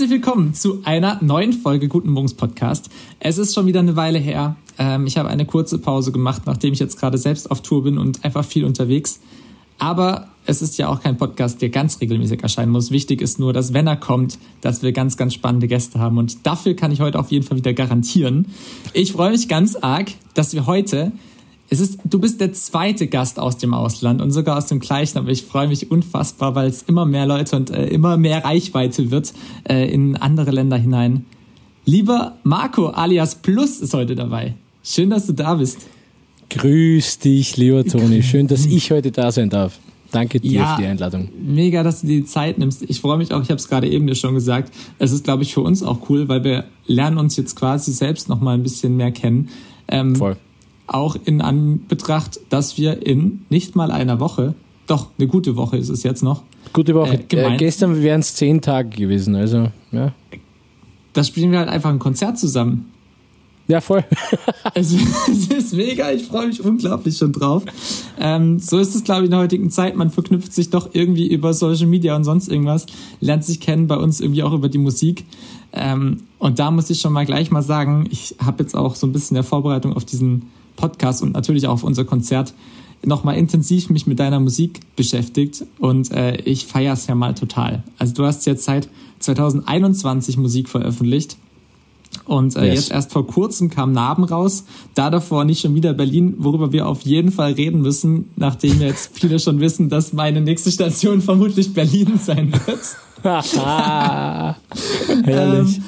Herzlich willkommen zu einer neuen Folge Guten Morgens Podcast. Es ist schon wieder eine Weile her. Ähm, ich habe eine kurze Pause gemacht, nachdem ich jetzt gerade selbst auf Tour bin und einfach viel unterwegs. Aber es ist ja auch kein Podcast, der ganz regelmäßig erscheinen muss. Wichtig ist nur, dass wenn er kommt, dass wir ganz, ganz spannende Gäste haben. Und dafür kann ich heute auf jeden Fall wieder garantieren. Ich freue mich ganz arg, dass wir heute es ist, du bist der zweite Gast aus dem Ausland und sogar aus dem gleichen, aber ich freue mich unfassbar, weil es immer mehr Leute und äh, immer mehr Reichweite wird äh, in andere Länder hinein. Lieber Marco alias Plus ist heute dabei. Schön, dass du da bist. Grüß dich, lieber Toni. Schön, dass ich heute da sein darf. Danke dir ja, für die Einladung. Mega, dass du dir die Zeit nimmst. Ich freue mich auch, ich habe es gerade eben dir schon gesagt. Es ist, glaube ich, für uns auch cool, weil wir lernen uns jetzt quasi selbst noch mal ein bisschen mehr kennen. Ähm, Voll auch in Anbetracht, dass wir in nicht mal einer Woche, doch eine gute Woche ist es jetzt noch. Gute Woche. Äh, äh, gestern wären es zehn Tage gewesen, also ja. Da spielen wir halt einfach ein Konzert zusammen. Ja, voll. es, es, ist mega, ich freue mich unglaublich schon drauf. Ähm, so ist es, glaube ich, in der heutigen Zeit. Man verknüpft sich doch irgendwie über Social Media und sonst irgendwas, lernt sich kennen, bei uns irgendwie auch über die Musik. Ähm, und da muss ich schon mal gleich mal sagen, ich habe jetzt auch so ein bisschen der Vorbereitung auf diesen Podcast und natürlich auch auf unser Konzert nochmal intensiv mich mit deiner Musik beschäftigt und äh, ich feiere es ja mal total. Also du hast jetzt seit 2021 Musik veröffentlicht und äh, yes. jetzt erst vor kurzem kam Narben raus, da davor nicht schon wieder Berlin, worüber wir auf jeden Fall reden müssen, nachdem jetzt viele schon wissen, dass meine nächste Station vermutlich Berlin sein wird. Herrlich. Ähm,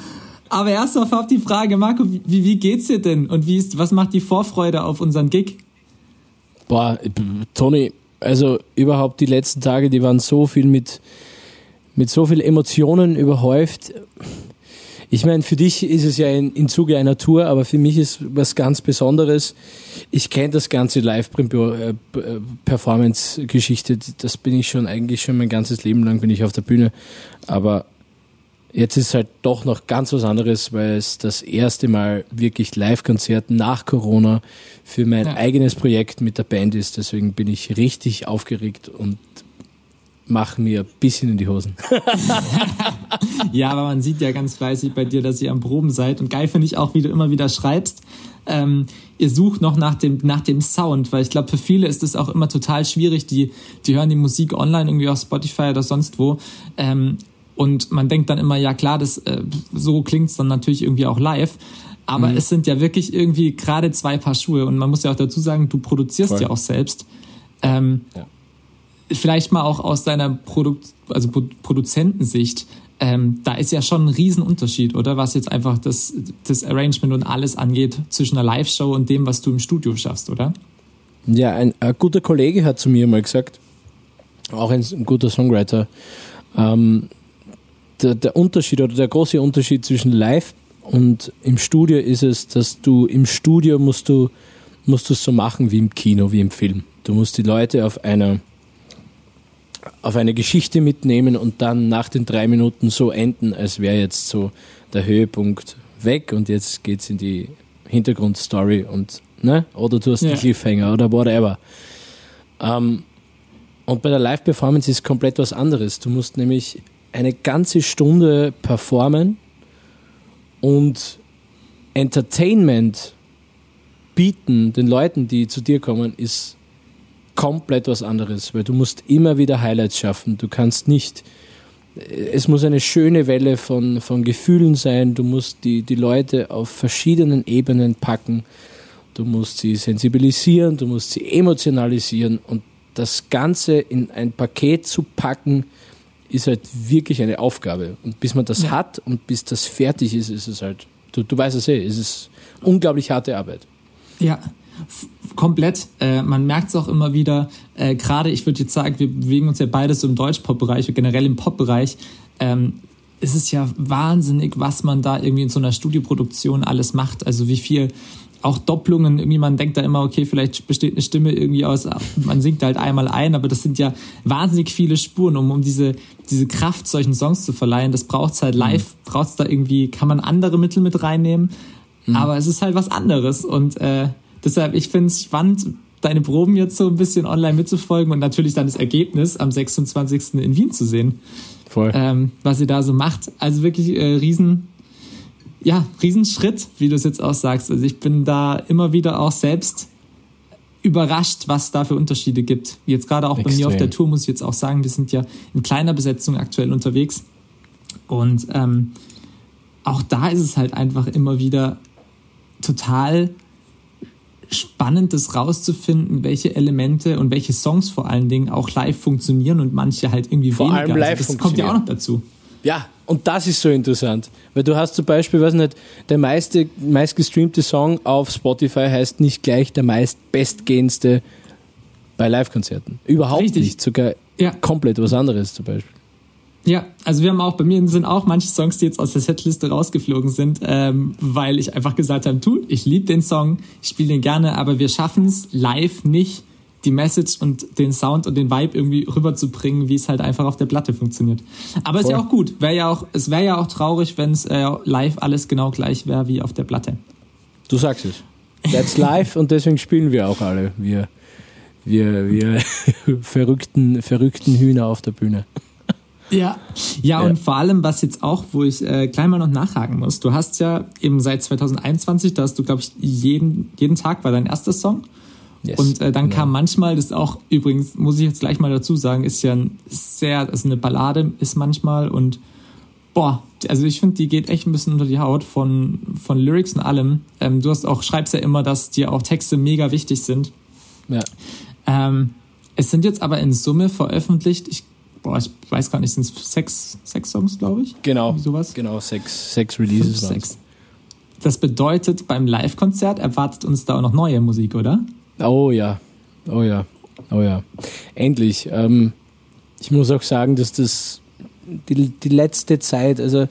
aber erst auf die Frage, Marco, wie, wie geht's dir denn? Und wie ist, was macht die Vorfreude auf unseren Gig? Boah, Toni, also überhaupt die letzten Tage, die waren so viel mit, mit so viel Emotionen überhäuft. Ich meine, für dich ist es ja in, in Zuge einer Tour, aber für mich ist was ganz Besonderes. Ich kenne das ganze Live-Performance-Geschichte. Das bin ich schon eigentlich schon mein ganzes Leben lang bin ich auf der Bühne. Aber Jetzt ist halt doch noch ganz was anderes, weil es das erste Mal wirklich Live-Konzert nach Corona für mein ja. eigenes Projekt mit der Band ist. Deswegen bin ich richtig aufgeregt und mache mir ein bisschen in die Hosen. ja, aber man sieht ja ganz fleißig bei dir, dass ihr am Proben seid. Und geil finde ich auch, wie du immer wieder schreibst. Ähm, ihr sucht noch nach dem, nach dem Sound, weil ich glaube, für viele ist es auch immer total schwierig. Die, die hören die Musik online irgendwie auf Spotify oder sonst wo. Ähm, und man denkt dann immer, ja klar, das, äh, so klingt's dann natürlich irgendwie auch live. Aber mhm. es sind ja wirklich irgendwie gerade zwei Paar Schuhe. Und man muss ja auch dazu sagen, du produzierst Voll. ja auch selbst. Ähm, ja. Vielleicht mal auch aus deiner Produ also Produzentensicht. Ähm, da ist ja schon ein Riesenunterschied, oder? Was jetzt einfach das, das Arrangement und alles angeht zwischen einer Live-Show und dem, was du im Studio schaffst, oder? Ja, ein, ein guter Kollege hat zu mir mal gesagt, auch ein, ein guter Songwriter, ähm, der, der Unterschied oder der große Unterschied zwischen live und im Studio ist es, dass du im Studio musst du musst du es so machen wie im Kino, wie im Film. Du musst die Leute auf einer auf eine Geschichte mitnehmen und dann nach den drei Minuten so enden, als wäre jetzt so der Höhepunkt weg und jetzt geht's in die Hintergrundstory und ne oder du hast ja. den Cliffhanger oder whatever. Ähm, und bei der Live-Performance ist komplett was anderes. Du musst nämlich eine ganze Stunde performen und Entertainment bieten den Leuten, die zu dir kommen, ist komplett was anderes, weil du musst immer wieder Highlights schaffen. Du kannst nicht, es muss eine schöne Welle von, von Gefühlen sein, du musst die, die Leute auf verschiedenen Ebenen packen, du musst sie sensibilisieren, du musst sie emotionalisieren und das Ganze in ein Paket zu packen, ist halt wirklich eine Aufgabe. Und bis man das ja. hat und bis das fertig ist, ist es halt, du, du weißt es eh, ist es unglaublich harte Arbeit. Ja, komplett. Äh, man merkt es auch immer wieder, äh, gerade ich würde jetzt sagen, wir bewegen uns ja beides so im Deutsch-Pop-Bereich, generell im Pop-Bereich. Ähm, es ist ja wahnsinnig, was man da irgendwie in so einer Studioproduktion alles macht. Also wie viel auch Doppelungen, irgendwie man denkt da immer, okay, vielleicht besteht eine Stimme irgendwie aus, man singt halt einmal ein, aber das sind ja wahnsinnig viele Spuren, um, um diese, diese Kraft solchen Songs zu verleihen. Das braucht's halt live, mhm. braucht's da irgendwie, kann man andere Mittel mit reinnehmen, mhm. aber es ist halt was anderes und äh, deshalb, ich finde es spannend, deine Proben jetzt so ein bisschen online mitzufolgen und natürlich dann das Ergebnis am 26. in Wien zu sehen. ähm, was ihr da so macht. Also wirklich äh, riesen, ja, Riesenschritt, wie du es jetzt auch sagst. Also ich bin da immer wieder auch selbst überrascht, was da für Unterschiede gibt. Jetzt gerade auch Extrem. bei mir auf der Tour muss ich jetzt auch sagen, wir sind ja in kleiner Besetzung aktuell unterwegs. Und ähm, auch da ist es halt einfach immer wieder total spannend, das rauszufinden, welche Elemente und welche Songs vor allen Dingen auch live funktionieren und manche halt irgendwie vor weniger. Allem also live also das kommt ja auch noch dazu. Ja, und das ist so interessant. Weil du hast zum Beispiel, weiß nicht, der meiste, meistgestreamte Song auf Spotify heißt nicht gleich der meistbestgehendste bei Live-Konzerten. Überhaupt Richtig. nicht. Sogar ja. komplett was anderes zum Beispiel. Ja, also wir haben auch, bei mir sind auch manche Songs, die jetzt aus der Setliste rausgeflogen sind, ähm, weil ich einfach gesagt habe, tu, ich liebe den Song, ich spiele den gerne, aber wir schaffen es live nicht, die Message und den Sound und den Vibe irgendwie rüberzubringen, wie es halt einfach auf der Platte funktioniert. Aber Voll. ist ja auch gut. Wäre ja auch, es wäre ja auch traurig, wenn es äh, live alles genau gleich wäre wie auf der Platte. Du sagst es. That's live und deswegen spielen wir auch alle. Wir, wir, wir verrückten, verrückten Hühner auf der Bühne. Ja. ja, ja, und vor allem, was jetzt auch, wo ich äh, gleich mal noch nachhaken muss, du hast ja eben seit 2021, da hast du, glaube ich, jeden, jeden Tag war dein erster Song. Yes, und äh, dann genau. kam manchmal, das auch übrigens, muss ich jetzt gleich mal dazu sagen, ist ja ein sehr, also eine Ballade ist manchmal und boah, also ich finde, die geht echt ein bisschen unter die Haut von, von Lyrics und allem. Ähm, du hast auch, schreibst ja immer, dass dir auch Texte mega wichtig sind. Ja. Ähm, es sind jetzt aber in Summe veröffentlicht, ich, boah, ich weiß gar nicht, sind es sechs, sechs Songs, glaube ich? Genau. Sowas? Genau, sechs, sechs Releases. Fünf, sechs. Das bedeutet, beim Live-Konzert erwartet uns da auch noch neue Musik, oder? Oh ja, oh ja, oh ja. Endlich. Ähm, ich muss auch sagen, dass das die, die letzte Zeit, also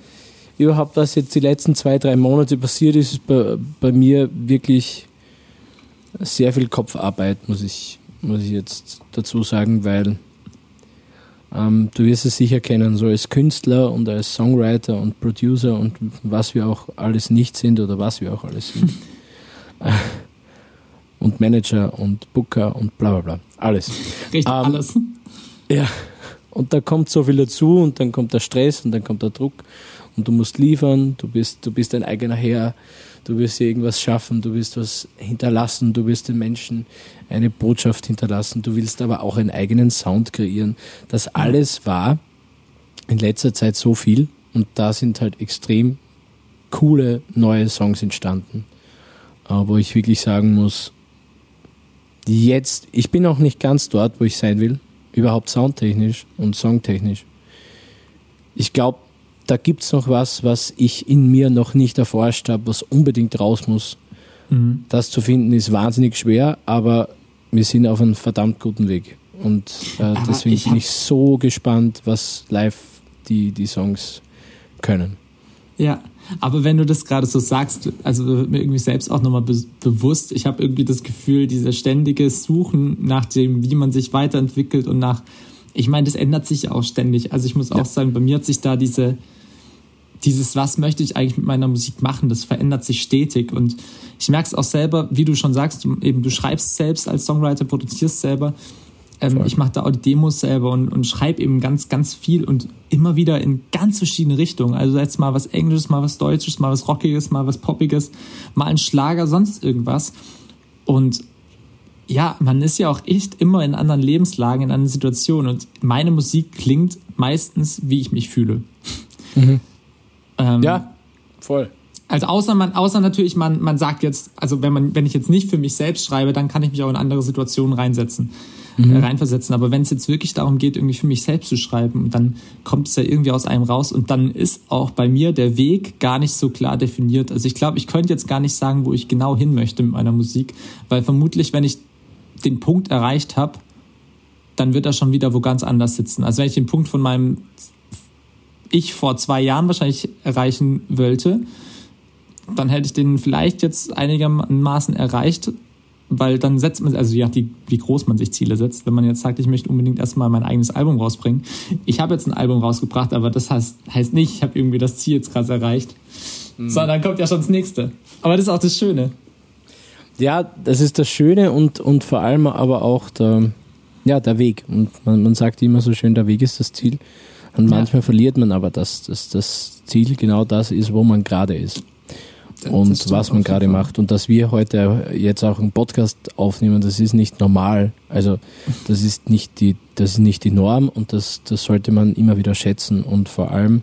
überhaupt was jetzt die letzten zwei, drei Monate passiert ist, ist bei, bei mir wirklich sehr viel Kopfarbeit, muss ich, muss ich jetzt dazu sagen, weil ähm, du wirst es sicher kennen, so als Künstler und als Songwriter und Producer und was wir auch alles nicht sind oder was wir auch alles sind. und Manager und Booker und bla bla bla. Alles. Richtig, ähm, alles. Ja. Und da kommt so viel dazu und dann kommt der Stress und dann kommt der Druck und du musst liefern, du bist, du bist dein eigener Herr, du wirst irgendwas schaffen, du willst was hinterlassen, du wirst den Menschen eine Botschaft hinterlassen, du willst aber auch einen eigenen Sound kreieren. Das alles war in letzter Zeit so viel und da sind halt extrem coole neue Songs entstanden, wo ich wirklich sagen muss, jetzt, ich bin auch nicht ganz dort, wo ich sein will, überhaupt soundtechnisch und songtechnisch. Ich glaube, da gibt es noch was, was ich in mir noch nicht erforscht habe, was unbedingt raus muss. Mhm. Das zu finden ist wahnsinnig schwer, aber wir sind auf einem verdammt guten Weg. Und äh, deswegen ich bin ich so gespannt, was live die, die Songs können. Ja, aber wenn du das gerade so sagst, also mir irgendwie selbst auch nochmal be bewusst, ich habe irgendwie das Gefühl, dieses ständige Suchen nach dem, wie man sich weiterentwickelt und nach, ich meine, das ändert sich ja auch ständig. Also ich muss auch ja. sagen, bei mir hat sich da diese, dieses, was möchte ich eigentlich mit meiner Musik machen, das verändert sich stetig. Und ich merke es auch selber, wie du schon sagst, du, eben du schreibst selbst als Songwriter, produzierst selber. Ähm, ich mache da auch die Demos selber und, und schreibe eben ganz, ganz viel und immer wieder in ganz verschiedene Richtungen. Also jetzt mal was Englisches, mal was Deutsches, mal was Rockiges, mal was Poppiges, mal ein Schlager, sonst irgendwas. Und ja, man ist ja auch echt immer in anderen Lebenslagen, in anderen Situationen. Und meine Musik klingt meistens, wie ich mich fühle. Mhm. ähm, ja, voll. Also außer man, außer natürlich, man, man sagt jetzt, also wenn man, wenn ich jetzt nicht für mich selbst schreibe, dann kann ich mich auch in andere Situationen reinsetzen mhm. reinversetzen. Aber wenn es jetzt wirklich darum geht, irgendwie für mich selbst zu schreiben, dann kommt es ja irgendwie aus einem raus und dann ist auch bei mir der Weg gar nicht so klar definiert. Also ich glaube, ich könnte jetzt gar nicht sagen, wo ich genau hin möchte mit meiner Musik, weil vermutlich, wenn ich den Punkt erreicht habe, dann wird er schon wieder wo ganz anders sitzen. Also wenn ich den Punkt von meinem Ich vor zwei Jahren wahrscheinlich erreichen wollte, dann hätte ich den vielleicht jetzt einigermaßen erreicht, weil dann setzt man, also ja, die, wie groß man sich Ziele setzt. Wenn man jetzt sagt, ich möchte unbedingt erstmal mein eigenes Album rausbringen. Ich habe jetzt ein Album rausgebracht, aber das heißt, heißt nicht, ich habe irgendwie das Ziel jetzt krass erreicht. Mhm. Sondern dann kommt ja schon das nächste. Aber das ist auch das Schöne. Ja, das ist das Schöne und, und vor allem aber auch der, ja, der Weg. Und man, man sagt immer so schön, der Weg ist das Ziel. Und manchmal ja. verliert man aber, dass, dass das Ziel genau das ist, wo man gerade ist. Und was man gerade macht. Und dass wir heute jetzt auch einen Podcast aufnehmen, das ist nicht normal. Also das ist nicht die, das ist nicht die Norm und das, das sollte man immer wieder schätzen. Und vor allem,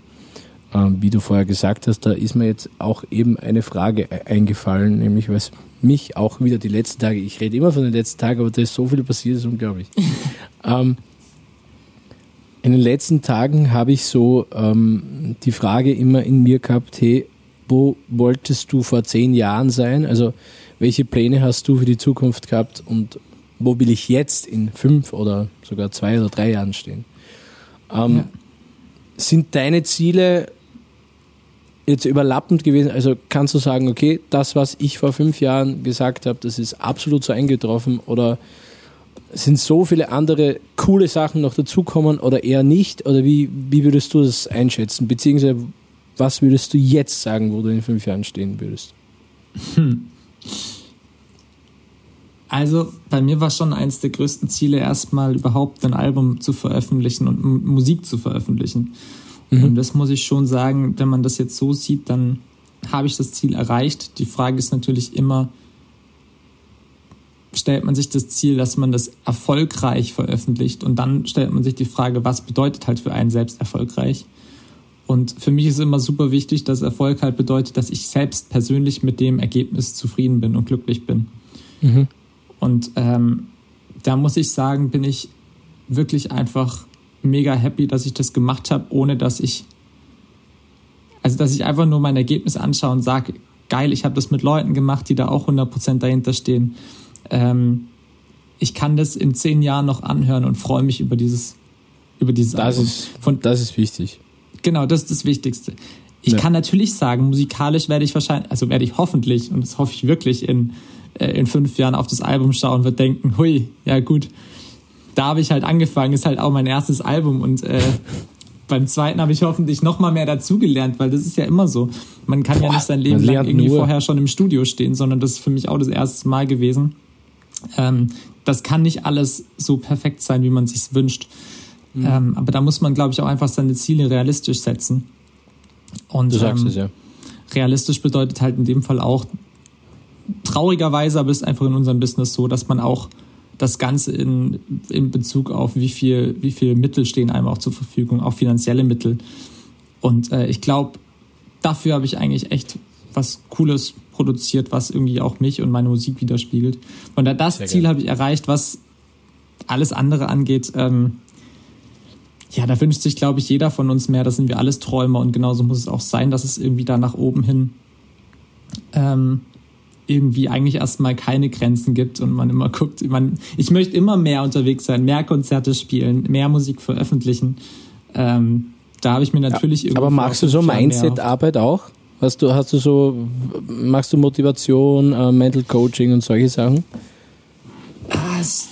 ähm, wie du vorher gesagt hast, da ist mir jetzt auch eben eine Frage e-, eingefallen, nämlich was mich auch wieder die letzten Tage, ich rede immer von den letzten Tagen, aber da ist so viel passiert, ist unglaublich. ähm, in den letzten Tagen habe ich so ähm, die Frage immer in mir gehabt, hey, wo wolltest du vor zehn Jahren sein? Also welche Pläne hast du für die Zukunft gehabt und wo will ich jetzt in fünf oder sogar zwei oder drei Jahren stehen? Ähm, ja. Sind deine Ziele jetzt überlappend gewesen? Also kannst du sagen, okay, das, was ich vor fünf Jahren gesagt habe, das ist absolut so eingetroffen oder sind so viele andere coole Sachen noch dazukommen oder eher nicht? Oder wie, wie würdest du das einschätzen? Beziehungsweise was würdest du jetzt sagen, wo du in fünf Jahren stehen würdest? Hm. Also bei mir war schon eines der größten Ziele, erstmal überhaupt ein Album zu veröffentlichen und Musik zu veröffentlichen. Mhm. Und das muss ich schon sagen, wenn man das jetzt so sieht, dann habe ich das Ziel erreicht. Die Frage ist natürlich immer, stellt man sich das Ziel, dass man das erfolgreich veröffentlicht und dann stellt man sich die Frage, was bedeutet halt für einen selbst erfolgreich? Und für mich ist immer super wichtig, dass Erfolg halt bedeutet, dass ich selbst persönlich mit dem Ergebnis zufrieden bin und glücklich bin. Mhm. Und ähm, da muss ich sagen, bin ich wirklich einfach mega happy, dass ich das gemacht habe, ohne dass ich, also dass ich einfach nur mein Ergebnis anschaue und sage, geil, ich habe das mit Leuten gemacht, die da auch 100% dahinter stehen. Ähm, ich kann das in zehn Jahren noch anhören und freue mich über dieses, über dieses das Album. Ist, Von, das ist wichtig. Genau, das ist das Wichtigste. Ich ja. kann natürlich sagen, musikalisch werde ich wahrscheinlich, also werde ich hoffentlich, und das hoffe ich wirklich, in, äh, in fünf Jahren auf das Album schauen und wird denken, hui, ja gut, da habe ich halt angefangen, ist halt auch mein erstes Album und äh, beim zweiten habe ich hoffentlich noch mal mehr dazugelernt, weil das ist ja immer so. Man kann Boah, ja nicht sein Leben lang irgendwie nur. vorher schon im Studio stehen, sondern das ist für mich auch das erste Mal gewesen. Ähm, das kann nicht alles so perfekt sein, wie man sich wünscht. Mhm. Ähm, aber da muss man, glaube ich, auch einfach seine Ziele realistisch setzen. Und du sagst ähm, es, ja. realistisch bedeutet halt in dem Fall auch, traurigerweise, aber ist einfach in unserem Business so, dass man auch das Ganze in, in Bezug auf wie viel, wie viel Mittel stehen einem auch zur Verfügung, auch finanzielle Mittel. Und äh, ich glaube, dafür habe ich eigentlich echt was Cooles produziert, was irgendwie auch mich und meine Musik widerspiegelt. Und das Sehr Ziel habe ich erreicht, was alles andere angeht. Ähm, ja, da wünscht sich, glaube ich, jeder von uns mehr. Da sind wir alles Träumer und genauso muss es auch sein, dass es irgendwie da nach oben hin ähm, irgendwie eigentlich erstmal keine Grenzen gibt und man immer guckt, man, ich möchte immer mehr unterwegs sein, mehr Konzerte spielen, mehr Musik veröffentlichen. Ähm, da habe ich mir natürlich ja, irgendwie. Aber magst du so Mindset-Arbeit auch? Hast du, hast du so, machst du Motivation, äh, Mental Coaching und solche Sachen? Ah, es,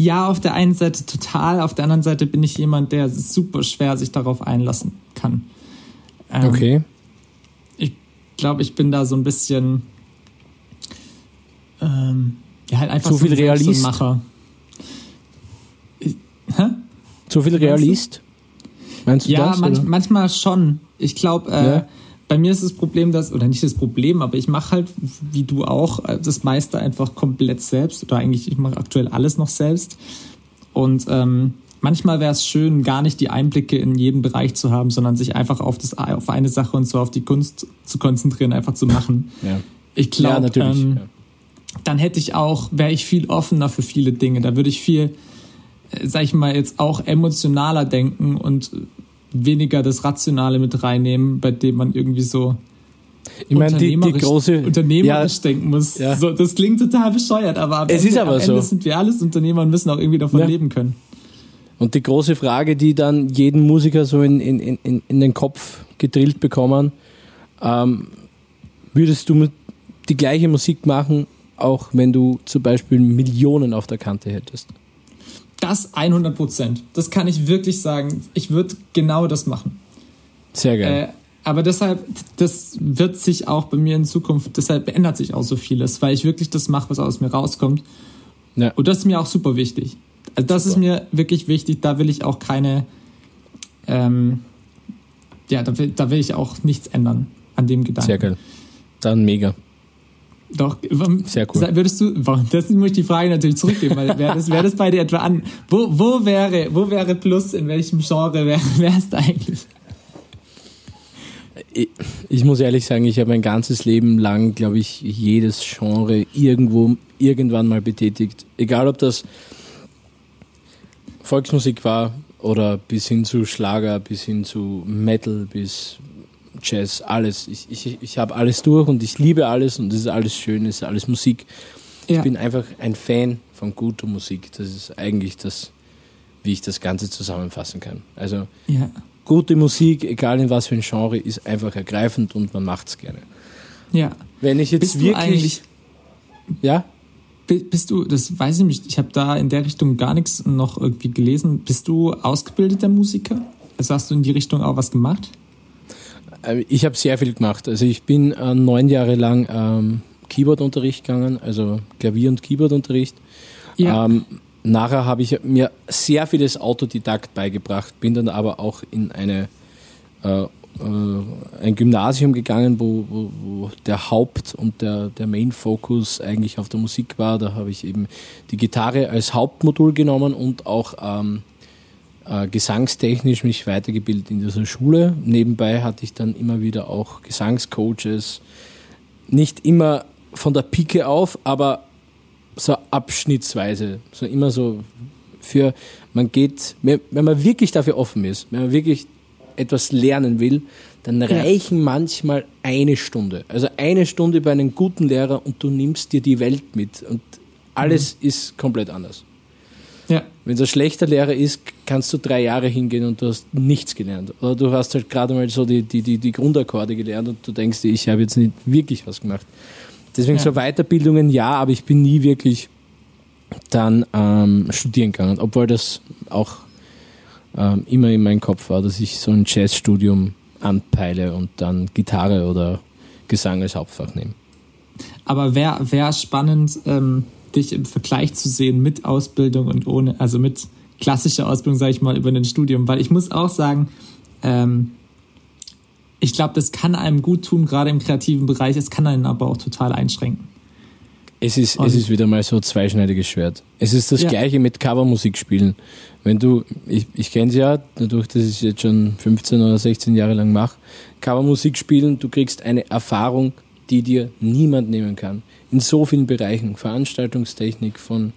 ja, auf der einen Seite total, auf der anderen Seite bin ich jemand, der super schwer sich darauf einlassen kann. Ähm, okay. Ich glaube, ich bin da so ein bisschen ähm, ja, halt einfach zu viel so Realist. Macher. hä? Zu viel Realist? Meinst du ja, das? Ja, manch, manchmal schon. Ich glaube, äh, ja bei mir ist das Problem, dass, oder nicht das Problem, aber ich mache halt, wie du auch, das meiste einfach komplett selbst. Oder eigentlich, ich mache aktuell alles noch selbst. Und ähm, manchmal wäre es schön, gar nicht die Einblicke in jeden Bereich zu haben, sondern sich einfach auf, das, auf eine Sache und zwar auf die Kunst zu konzentrieren, einfach zu machen. Ja. Ich glaube, ja, ähm, ja. dann hätte ich auch, wäre ich viel offener für viele Dinge. Da würde ich viel, äh, sag ich mal, jetzt auch emotionaler denken und weniger das Rationale mit reinnehmen, bei dem man irgendwie so ich meine, die, die große unternehmerisch ja, denken muss. Ja. So, das klingt total bescheuert, aber am, es Ende, ist aber am so. Ende sind wir alles Unternehmer und müssen auch irgendwie davon ja. leben können. Und die große Frage, die dann jeden Musiker so in, in, in, in den Kopf gedrillt bekommen, ähm, würdest du die gleiche Musik machen, auch wenn du zum Beispiel Millionen auf der Kante hättest? Das 100 Prozent. Das kann ich wirklich sagen. Ich würde genau das machen. Sehr geil. Äh, aber deshalb, das wird sich auch bei mir in Zukunft, deshalb ändert sich auch so vieles, weil ich wirklich das mache, was aus mir rauskommt. Ja. Und das ist mir auch super wichtig. Also das super. ist mir wirklich wichtig. Da will ich auch keine, ähm, ja, da will, da will ich auch nichts ändern an dem Gedanken. Sehr geil. Dann mega. Doch, sehr cool. Würdest du, das muss ich die Frage natürlich zurückgeben, weil wäre das, wär das bei dir etwa an, wo, wo wäre, wo wäre Plus, in welchem Genre wäre, wärst du eigentlich? Ich, ich muss ehrlich sagen, ich habe mein ganzes Leben lang, glaube ich, jedes Genre irgendwo, irgendwann mal betätigt. Egal ob das Volksmusik war oder bis hin zu Schlager, bis hin zu Metal, bis Jazz, alles. Ich, ich, ich habe alles durch und ich liebe alles und es ist alles schön, es ist alles Musik. Ja. Ich bin einfach ein Fan von guter Musik. Das ist eigentlich das, wie ich das Ganze zusammenfassen kann. Also ja. gute Musik, egal in was für ein Genre, ist einfach ergreifend und man macht es gerne. Ja. Wenn ich jetzt Bist wirklich. ja? Bist du, das weiß ich nicht, ich habe da in der Richtung gar nichts noch irgendwie gelesen. Bist du ausgebildeter Musiker? Also hast du in die Richtung auch was gemacht? Äh, ich habe sehr viel gemacht. Also ich bin äh, neun Jahre lang ähm, Keyboardunterricht gegangen, also Klavier- und Keyboardunterricht. Ja. Ähm, nachher habe ich mir sehr vieles Autodidakt beigebracht, bin dann aber auch in eine äh, äh, ein Gymnasium gegangen, wo, wo, wo, der Haupt- und der, der Main-Focus eigentlich auf der Musik war. Da habe ich eben die Gitarre als Hauptmodul genommen und auch ähm, äh, gesangstechnisch mich weitergebildet in dieser Schule. Nebenbei hatte ich dann immer wieder auch Gesangscoaches. Nicht immer von der Pike auf, aber so abschnittsweise. So immer so für, man geht, wenn man wirklich dafür offen ist, wenn man wirklich etwas lernen will, dann reichen manchmal eine Stunde. Also eine Stunde bei einem guten Lehrer und du nimmst dir die Welt mit und alles mhm. ist komplett anders. Ja. Wenn es ein schlechter Lehrer ist, kannst du drei Jahre hingehen und du hast nichts gelernt. Oder du hast halt gerade mal so die, die, die, die Grundakkorde gelernt und du denkst ich habe jetzt nicht wirklich was gemacht. Deswegen ja. so Weiterbildungen ja, aber ich bin nie wirklich dann ähm, studieren gegangen, obwohl das auch ähm, immer in meinem Kopf war, dass ich so ein Jazzstudium anpeile und dann Gitarre oder Gesang als Hauptfach nehme. Aber wäre wär spannend, ähm, dich im Vergleich zu sehen mit Ausbildung und ohne, also mit klassischer Ausbildung, sage ich mal, über ein Studium. Weil ich muss auch sagen, ähm, ich glaube, das kann einem gut tun, gerade im kreativen Bereich. Es kann einen aber auch total einschränken. Es ist, es ist wieder mal so ein zweischneidiges Schwert. Es ist das ja. Gleiche mit Covermusik spielen. Wenn du, ich, ich kenne es ja, dadurch, dass ich es jetzt schon 15 oder 16 Jahre lang mache, Covermusik spielen, du kriegst eine Erfahrung, die dir niemand nehmen kann in so vielen Bereichen, Veranstaltungstechnik, von,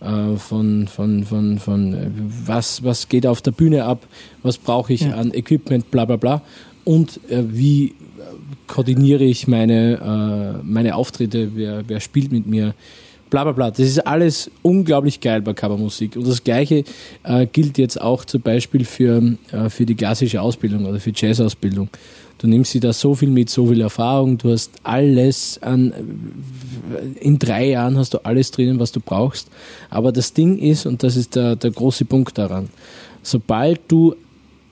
von, von, von, von äh, was, was geht auf der Bühne ab, was brauche ich ja. an Equipment, bla bla bla. Und äh, wie koordiniere ich meine, äh, meine Auftritte, wer, wer spielt mit mir, bla bla bla. Das ist alles unglaublich geil bei Covermusik. Und das gleiche äh, gilt jetzt auch zum Beispiel für, äh, für die klassische Ausbildung oder für Jazzausbildung. Du nimmst dir da so viel mit, so viel Erfahrung, du hast alles an, in drei Jahren hast du alles drinnen, was du brauchst. Aber das Ding ist, und das ist der, der große Punkt daran, sobald du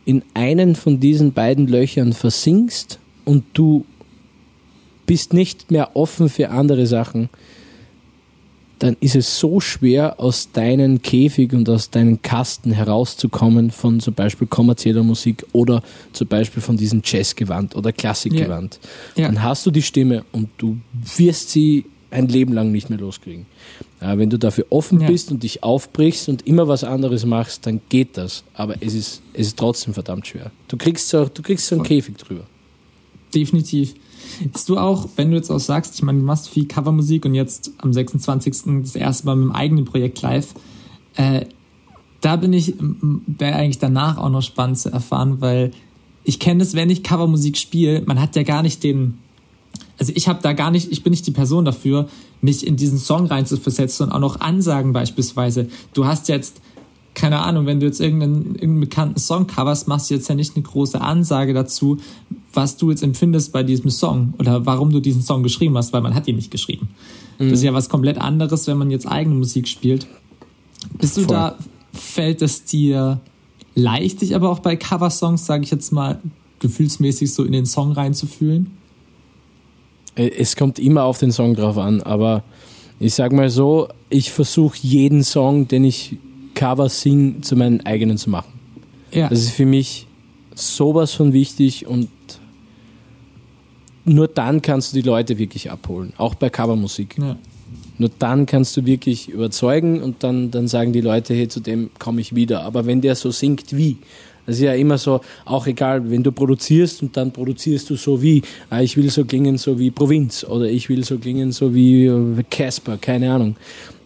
in einen von diesen beiden Löchern versinkst und du bist nicht mehr offen für andere Sachen, dann ist es so schwer, aus deinem Käfig und aus deinem Kasten herauszukommen von zum Beispiel kommerzieller Musik oder zum Beispiel von diesem Jazzgewand oder Klassikgewand. Ja. Ja. Dann hast du die Stimme und du wirst sie ein Leben lang nicht mehr loskriegen. Aber wenn du dafür offen ja. bist und dich aufbrichst und immer was anderes machst, dann geht das. Aber es ist, es ist trotzdem verdammt schwer. Du kriegst so, du kriegst so einen Käfig drüber. Definitiv. Bist du auch, wenn du jetzt auch sagst, ich meine, du machst viel Covermusik und jetzt am 26. das erste Mal mit dem eigenen Projekt live, äh, da bin ich, wäre eigentlich danach auch noch spannend zu erfahren, weil ich kenne das, wenn ich Covermusik spiele, man hat ja gar nicht den, also ich habe da gar nicht, ich bin nicht die Person dafür, mich in diesen Song reinzuversetzen und auch noch Ansagen beispielsweise. Du hast jetzt keine Ahnung, wenn du jetzt irgendeinen, irgendeinen bekannten Song coverst, machst du jetzt ja nicht eine große Ansage dazu, was du jetzt empfindest bei diesem Song oder warum du diesen Song geschrieben hast, weil man hat ihn nicht geschrieben. Mhm. Das ist ja was komplett anderes, wenn man jetzt eigene Musik spielt. Bist du Voll. da, fällt es dir leicht, dich aber auch bei Coversongs, sage ich jetzt mal, gefühlsmäßig so in den Song reinzufühlen? Äh, es kommt immer auf den Song drauf an, aber ich sag mal so, ich versuche jeden Song, den ich Cover Sing zu meinen eigenen zu machen. Ja. Das ist für mich sowas von wichtig und nur dann kannst du die Leute wirklich abholen, auch bei Covermusik. Ja. Nur dann kannst du wirklich überzeugen und dann, dann sagen die Leute, hey, zu dem komme ich wieder. Aber wenn der so singt wie, das ist ja immer so, auch egal, wenn du produzierst und dann produzierst du so wie, ah, ich will so klingen so wie Provinz oder ich will so klingen so wie äh, Casper, keine Ahnung.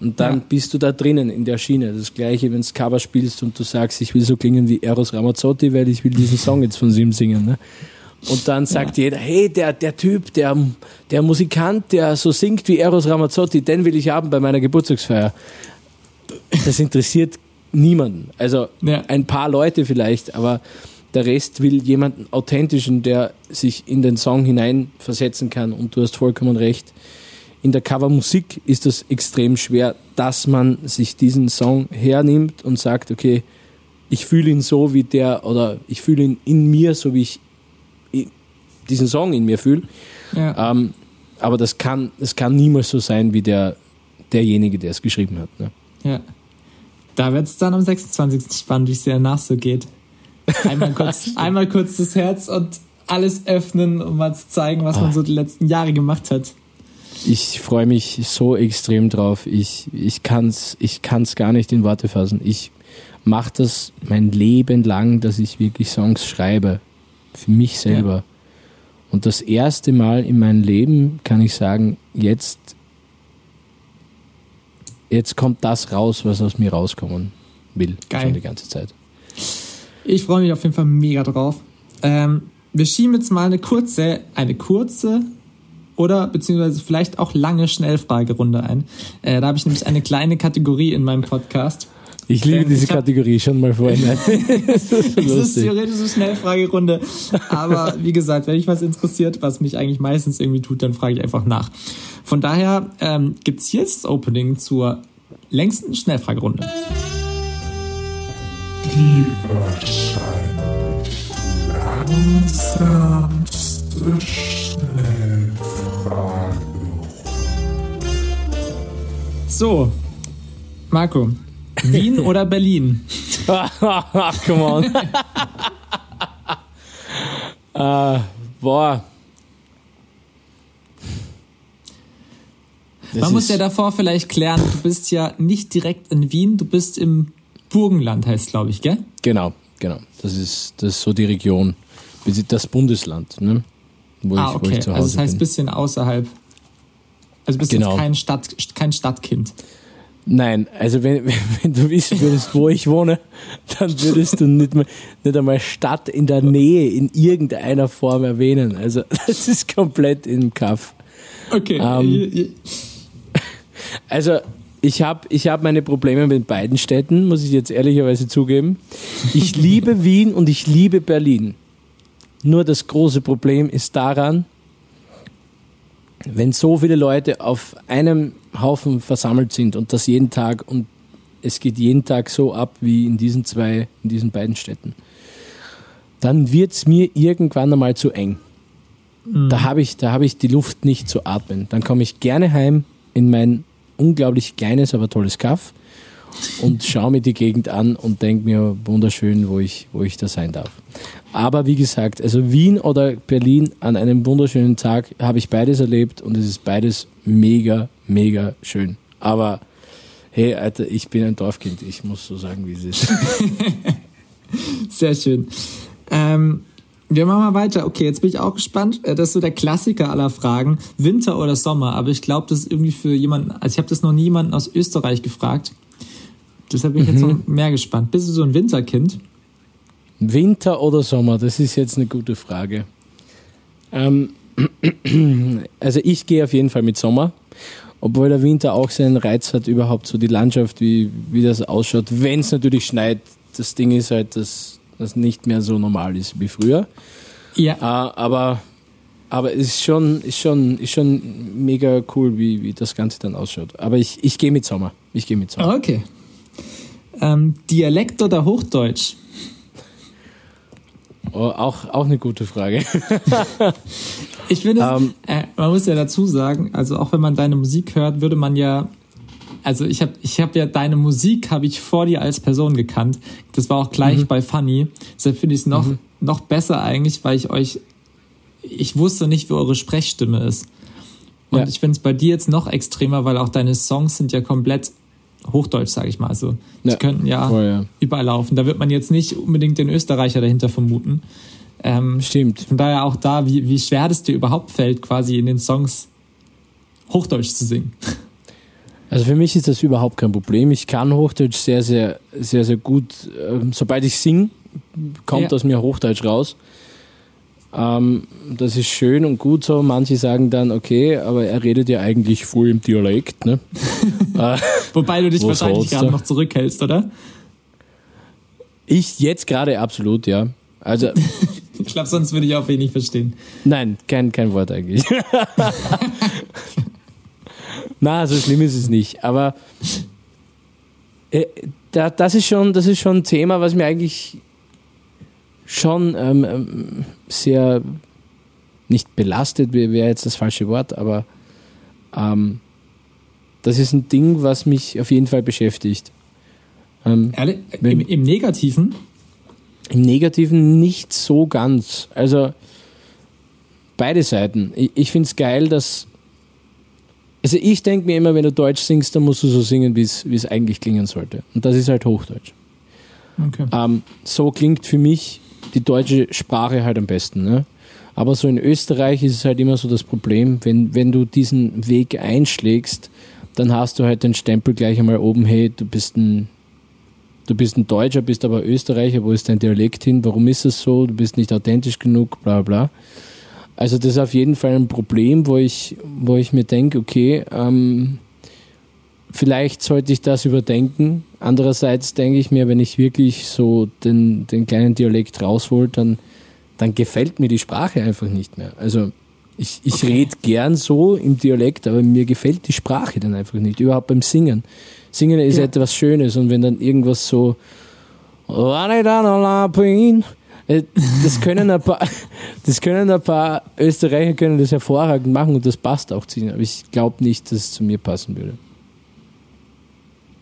Und dann Ja. bist du da drinnen in der Schiene. Das gleiche, wenn du Cover spielst und du sagst, ich will so klingen wie Eros Ramazzotti, weil ich will diesen Song jetzt von ihm singen. Ne? Und dann sagt jeder, hey, der, der Typ, der, der Musikant, der so singt wie Eros Ramazzotti, den will ich haben bei meiner Geburtstagsfeier. Das interessiert niemanden. Also Ja. ein paar Leute vielleicht, aber der Rest will jemanden authentischen, der sich in den Song hineinversetzen kann. Und du hast vollkommen recht. In der Covermusik ist das extrem schwer, dass man sich diesen Song hernimmt und sagt, okay, ich fühle ihn so wie der oder ich fühle ihn in mir, so wie ich diesen Song in mir fühle. Ja. Ähm, aber das kann, das kann niemals so sein wie der, derjenige, der es geschrieben hat. Ne? Ja. Da wird es dann am 26. spannend, wie es dir danach so geht. Einmal kurz, einmal kurz das Herz und alles öffnen, um mal zu zeigen, was man so die letzten Jahre gemacht hat. Ich freue mich so extrem drauf. Ich, ich kann es ich kann's gar nicht in Worte fassen. Ich mache das mein Leben lang, dass ich wirklich Songs schreibe. Für mich selber. Und das erste Mal in meinem Leben kann ich sagen, jetzt, jetzt kommt das raus, was aus mir rauskommen will. Geil. Schon die ganze Zeit. Ich freue mich auf jeden Fall mega drauf. Ähm, wir schieben jetzt mal eine kurze, eine kurze oder beziehungsweise vielleicht auch lange Schnellfragerunde ein. Äh, da habe ich nämlich eine kleine Kategorie in meinem Podcast. Ich liebe Ähm, diese ich hab- Kategorie schon mal vorhin. das ist Es ist theoretisch eine Schnellfragerunde. Aber wie gesagt, wenn mich was interessiert, was mich eigentlich meistens irgendwie tut, dann frage ich einfach nach. Von daher ähm, gibt's hier jetzt das Opening zur längsten Schnellfragerunde. Die wahrscheinlich langsamste Schnellfrage. So, Marco, Wien oder Berlin? Ach, come on. äh, boah. Das Man muss ja davor vielleicht klären, du bist ja nicht direkt in Wien, du bist im Burgenland, heißt glaube ich, gell? Genau, genau. Das ist, das ist so die Region, das Bundesland, ne? wo, ah, ich, wo okay. ich zu Hause Also das heißt bin. bisschen außerhalb. Also bist Genau. jetzt kein, Stadt, kein Stadtkind. Nein, also wenn, wenn, du wissen würdest, wo ich wohne, dann würdest du nicht, mal, nicht einmal Stadt in der Nähe in irgendeiner Form erwähnen. Also das ist komplett im Kaff. Okay. Ähm, Also ich habe ich hab meine Probleme mit beiden Städten, muss ich jetzt ehrlicherweise zugeben. Ich liebe Wien und ich liebe Berlin. Nur das große Problem ist daran, wenn so viele Leute auf einem Haufen versammelt sind und das jeden Tag und es geht jeden Tag so ab wie in diesen zwei, in diesen beiden Städten, dann wird es mir irgendwann einmal zu eng. Da habe ich, da habe ich die Luft nicht zu atmen. Dann komme ich gerne heim in mein unglaublich kleines, aber tolles Kaff und schaue mir die Gegend an und denke mir wunderschön, wo ich, wo ich da sein darf. Aber wie gesagt, also Wien oder Berlin an einem wunderschönen Tag habe ich beides erlebt und es ist beides mega, mega schön. Aber hey, Alter, ich bin ein Dorfkind. Ich muss so sagen, wie es ist. Sehr schön. Ähm, wir machen mal weiter. Okay, jetzt bin ich auch gespannt. Äh, Das ist so der Klassiker aller Fragen. Winter oder Sommer? Aber ich glaube, das ist irgendwie für jemanden, also ich habe das noch nie jemanden aus Österreich gefragt. Deshalb bin ich jetzt noch mehr gespannt. Bist du so ein Winterkind? Winter oder Sommer? Das ist jetzt eine gute Frage. Ähm, also ich gehe auf jeden Fall mit Sommer, obwohl der Winter auch seinen Reiz hat, überhaupt so die Landschaft, wie, wie das ausschaut, wenn es natürlich schneit. Das Ding ist halt, dass das nicht mehr so normal ist wie früher. Ja. Äh, aber aber es ist schon, ist schon, ist schon mega cool, wie, wie das Ganze dann ausschaut. Aber ich, ich gehe mit Sommer. Ich gehe mit Sommer. Okay. Ähm, Dialekt oder Hochdeutsch? Oh, auch, auch eine gute Frage. Ich finde, Ähm. äh, man muss ja dazu sagen, also auch wenn man deine Musik hört, würde man ja, also ich habe ich hab ja deine Musik habe ich vor dir als Person gekannt. Das war auch gleich bei Funny. Deshalb finde ich es noch noch besser eigentlich, weil ich euch, ich wusste nicht, wie eure Sprechstimme ist. Und Ja. ich finde es bei dir jetzt noch extremer, weil auch deine Songs sind ja komplett Hochdeutsch, sage ich mal. Also die Ja, könnten ja, voll, ja. überall laufen. Da wird man jetzt nicht unbedingt den Österreicher dahinter vermuten. Ähm, Stimmt. von daher auch da, wie, wie schwer das dir überhaupt fällt, quasi in den Songs Hochdeutsch zu singen. Also für mich ist das überhaupt kein Problem. Ich kann Hochdeutsch sehr, sehr, sehr, sehr gut. Ähm, sobald ich singe, kommt Ja. aus mir Hochdeutsch raus. Ähm, das ist schön und gut so. Manche sagen dann, okay, aber er redet ja eigentlich voll im Dialekt. Ne? äh, Wobei du dich Was wahrscheinlich gerade noch zurückhältst, oder? ich jetzt gerade absolut, ja. Also Ich glaube, sonst würde ich auch wenig verstehen. nein, kein, kein Wort eigentlich. Na, so schlimm ist es nicht. Aber äh, da, das, ist schon, das ist schon ein Thema, was mir eigentlich schon ähm, ähm, sehr nicht belastet wäre wäre jetzt das falsche Wort, aber ähm, das ist ein Ding, was mich auf jeden Fall beschäftigt. Ähm, Ehrlich? Wenn- Im, Im Negativen? Im Negativen nicht so ganz. Also beide Seiten. Ich, ich finde es geil, dass. Also ich denke mir immer, wenn du Deutsch singst, dann musst du so singen, wie es eigentlich klingen sollte. Und das ist halt Hochdeutsch. Okay. Ähm, so klingt für mich die deutsche Sprache halt am besten. Ne? Aber so in Österreich ist es halt immer so das Problem, wenn, wenn du diesen Weg einschlägst, dann hast du halt den Stempel gleich einmal oben, hey, du bist ein, du bist ein Deutscher, bist aber Österreicher, wo ist dein Dialekt hin, warum ist es so, du bist nicht authentisch genug, bla bla. Also das ist auf jeden Fall ein Problem, wo ich, wo ich mir denke, okay, ähm, vielleicht sollte ich das überdenken. Andererseits denke ich mir, wenn ich wirklich so den, den kleinen Dialekt raushol, dann, dann gefällt mir die Sprache einfach nicht mehr. Also ich, ich rede gern so im Dialekt, aber mir gefällt die Sprache dann einfach nicht, überhaupt beim Singen. Singen ist Ja. etwas Schönes und wenn dann irgendwas so das können ein paar, das können ein paar Österreicher können das hervorragend machen und das passt auch zu ihnen, aber ich glaube nicht, dass es zu mir passen würde.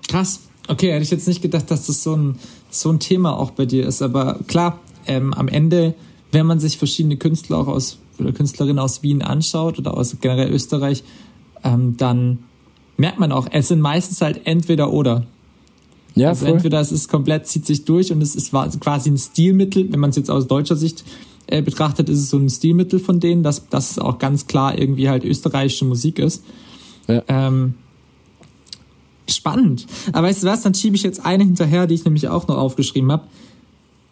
Krass. Okay, hätte ich jetzt nicht gedacht, dass das so ein, so ein Thema auch bei dir ist. Aber klar, ähm, am Ende, wenn man sich verschiedene Künstler auch aus oder Künstlerinnen aus Wien anschaut oder aus generell Österreich, ähm, dann merkt man auch, es sind meistens halt entweder oder. Ja, Also voll. entweder es ist komplett, zieht sich durch und es ist quasi ein Stilmittel, wenn man es jetzt aus deutscher Sicht äh, betrachtet, ist es so ein Stilmittel von denen, dass, dass es auch ganz klar irgendwie halt österreichische Musik ist. Ja. Ähm, spannend. Aber weißt du was, dann schiebe ich jetzt eine hinterher, die ich nämlich auch noch aufgeschrieben habe.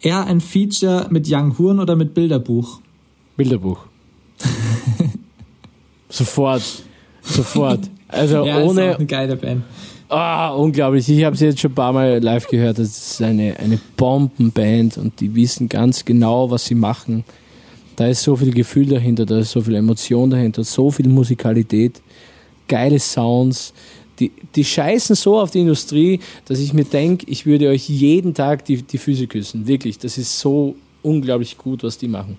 Eher ein Feature mit Young Horn oder mit Bilderbuch? Bilderbuch. sofort. Sofort. Also Ja, ist auch ohne. eine geile Band. Ah, unglaublich. Ich habe sie jetzt schon ein paar Mal live gehört. Das ist eine, eine Bombenband und die wissen ganz genau, was sie machen. Da ist so viel Gefühl dahinter, da ist so viel Emotion dahinter, so viel Musikalität, geile Sounds. Die, die scheißen so auf die Industrie, dass ich mir denke, ich würde euch jeden Tag die, die Füße küssen. Wirklich, das ist so unglaublich gut, was die machen.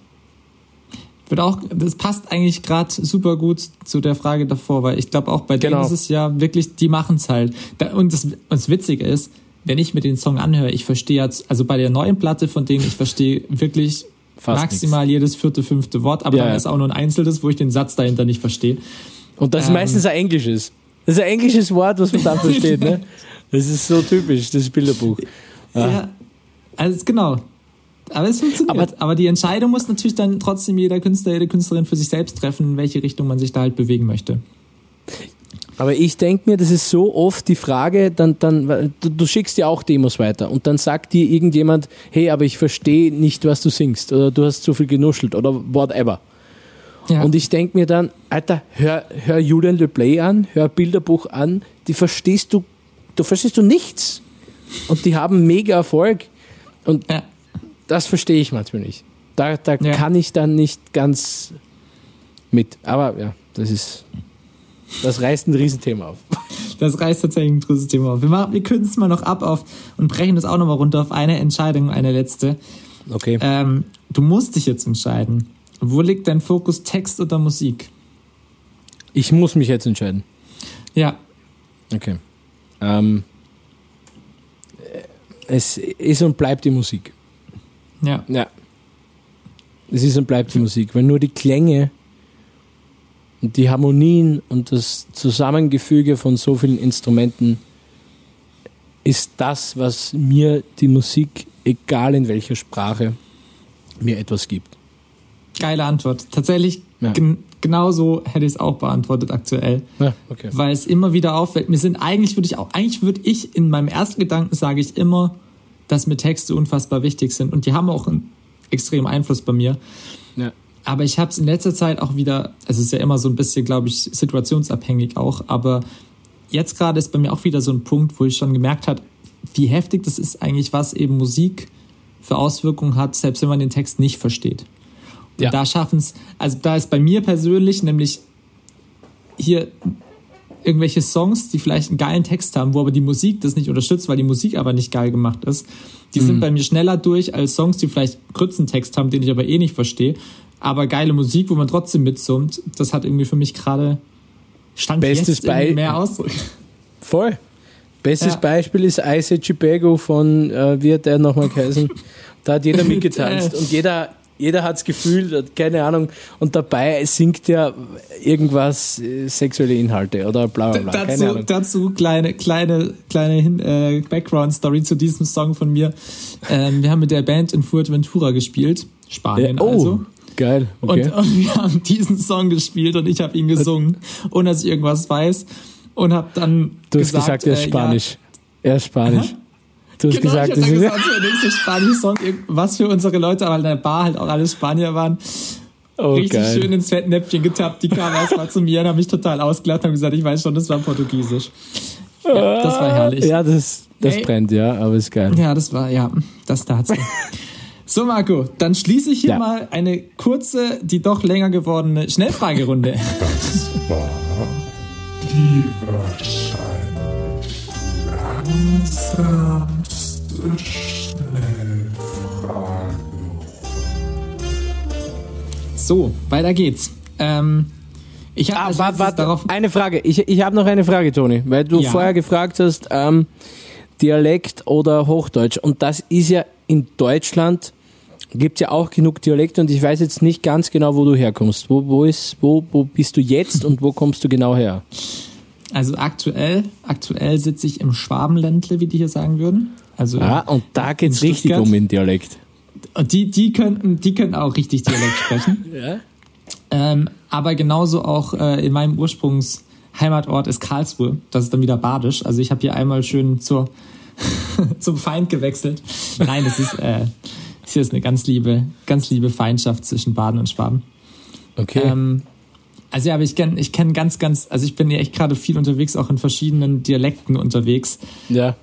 Wird auch, das passt eigentlich gerade super gut zu der Frage davor, weil ich glaube auch bei denen Genau. ist es ja wirklich, die machen es halt. Da, und das, und das Witzige ist, wenn ich mir den Song anhöre, ich verstehe jetzt, also bei der neuen Platte von denen, ich verstehe wirklich Fast maximal jedes vierte, fünfte Wort, aber Ja, dann ja. ist auch nur ein einzelnes, wo ich den Satz dahinter nicht verstehe. Und das Ähm. meistens ein englisches. Das ist ein englisches Wort, was man dann versteht. Ne? Das ist so typisch, das Bilderbuch. Ja, also genau. Aber es funktioniert. Aber- Aber, die Entscheidung muss natürlich dann trotzdem jeder Künstler, jede Künstlerin für sich selbst treffen, in welche Richtung man sich da halt bewegen möchte. Aber ich denke mir, das ist so oft die Frage, dann, dann, du, du schickst ja auch Demos weiter und dann sagt dir irgendjemand, hey, aber ich verstehe nicht, was du singst oder du hast zu viel genuschelt oder whatever. Ja. Und ich denke mir dann, Alter, hör, hör Julian Le Play an, hör Bilderbuch an, die verstehst du, du verstehst du nichts. Und die haben mega Erfolg. Und ja. Das verstehe ich manchmal nicht. Da, da Ja. kann ich dann nicht ganz mit. Aber ja, das ist, das reißt ein Riesenthema auf. Das reißt tatsächlich ein großes Thema auf. Wir, machen, wir kürzen es mal noch ab auf und brechen das auch nochmal runter auf eine Entscheidung, eine letzte. Okay. Ähm, du musst dich jetzt entscheiden. Wo liegt dein Fokus, Text oder Musik? Ich muss mich jetzt entscheiden. Ja, Okay. Ähm, es ist und bleibt die Musik. Ja. Ja. Es ist und bleibt die Musik, weil nur die Klänge und die Harmonien und das Zusammengefüge von so vielen Instrumenten ist das, was mir die Musik, egal in welcher Sprache, mir etwas gibt. Geile Antwort. Tatsächlich, Ja. gen genauso hätte ich es auch beantwortet aktuell. Ja, okay. Weil es immer wieder auffällt. Mir sind eigentlich würde ich auch, eigentlich würde ich in meinem ersten Gedanken sage ich immer, dass mir Texte unfassbar wichtig sind. Und die haben auch einen extremen Einfluss bei mir. Ja. Aber ich habe es in letzter Zeit auch wieder, also es ist ja immer so ein bisschen, glaube ich, situationsabhängig auch, aber jetzt gerade ist bei mir auch wieder so ein Punkt, wo ich schon gemerkt habe, wie heftig das ist eigentlich, was eben Musik für Auswirkungen hat, selbst wenn man den Text nicht versteht. Und Ja. da schaffen es, also da ist bei mir persönlich nämlich hier irgendwelche Songs, die vielleicht einen geilen Text haben, wo aber die Musik das nicht unterstützt, weil die Musik aber nicht geil gemacht ist, die sind bei mir schneller durch als Songs, die vielleicht einen kurzen Text haben, den ich aber eh nicht verstehe. Aber geile Musik, wo man trotzdem mitsummt, das hat irgendwie für mich gerade stand Bestes jetzt Bei- mehr Ausdruck. Voll. Bestes Ja. Beispiel ist Ice Chibago von, äh, wie hat der nochmal geheißen? Da hat jeder mitgetanzt und jeder, jeder hat's gefühlt, hat keine Ahnung. Und dabei singt er irgendwas, äh, sexuelle Inhalte oder bla bla bla. Keine dazu, Ahnung. dazu kleine, kleine, kleine äh, Background-Story zu diesem Song von mir. Ähm, wir haben mit der Band in Fuerteventura gespielt, Spanien Äh, oh, also. geil. Okay. Und, und wir haben diesen Song gespielt und ich habe ihn gesungen, ohne dass ich irgendwas weiß. Und habe dann du hast gesagt, er ist äh, Spanisch. Er ist Spanisch. Du hast genau, gesagt, ich hab das dann ist gesagt, der nächste Spanisch-Song, was für unsere Leute, weil in der Bar halt auch alle Spanier waren, oh, richtig geil. schön ins Fettnäpfchen getappt. Die kamen erstmal zu mir und haben mich total ausgelacht und haben gesagt, ich weiß schon, das war Portugiesisch. Ja, das war herrlich. Ja, das, das Ey. brennt, ja, aber ist geil. Ja, das war, ja, das dazu. So, Marco, dann schließe ich hier Ja. mal eine kurze, die doch länger gewordene Schnellfragerunde. Das war die wahrscheinlich Schnellfrage. So, weiter geht's. Ähm, ich habe Ah, warte, warte, darauf. eine Frage. Ich, ich habe noch eine Frage, Toni, weil du Ja. vorher gefragt hast, ähm, Dialekt oder Hochdeutsch. Und das ist ja in Deutschland, gibt ja auch genug Dialekte und ich weiß jetzt nicht ganz genau, wo du herkommst. Wo, wo, ist, wo, wo bist du jetzt und wo kommst du genau her? Also aktuell, aktuell sitze ich im Schwabenländle, wie die hier sagen würden. Also Ah, und da geht's in richtig um den Dialekt. und die, die könnten, die könnten auch richtig Dialekt sprechen. Ja? Ähm, aber genauso auch äh, in meinem Ursprungsheimatort ist Karlsruhe. Das ist dann wieder badisch. Also ich habe hier einmal schön zur, zum Feind gewechselt. Nein, das ist, äh, hier ist eine ganz liebe, ganz liebe Feindschaft zwischen Baden und Schwaben. Okay. Ähm, also ja, aber ich kenne ich kenn ganz, ganz, also ich bin ja echt gerade viel unterwegs, auch in verschiedenen Dialekten unterwegs. ja.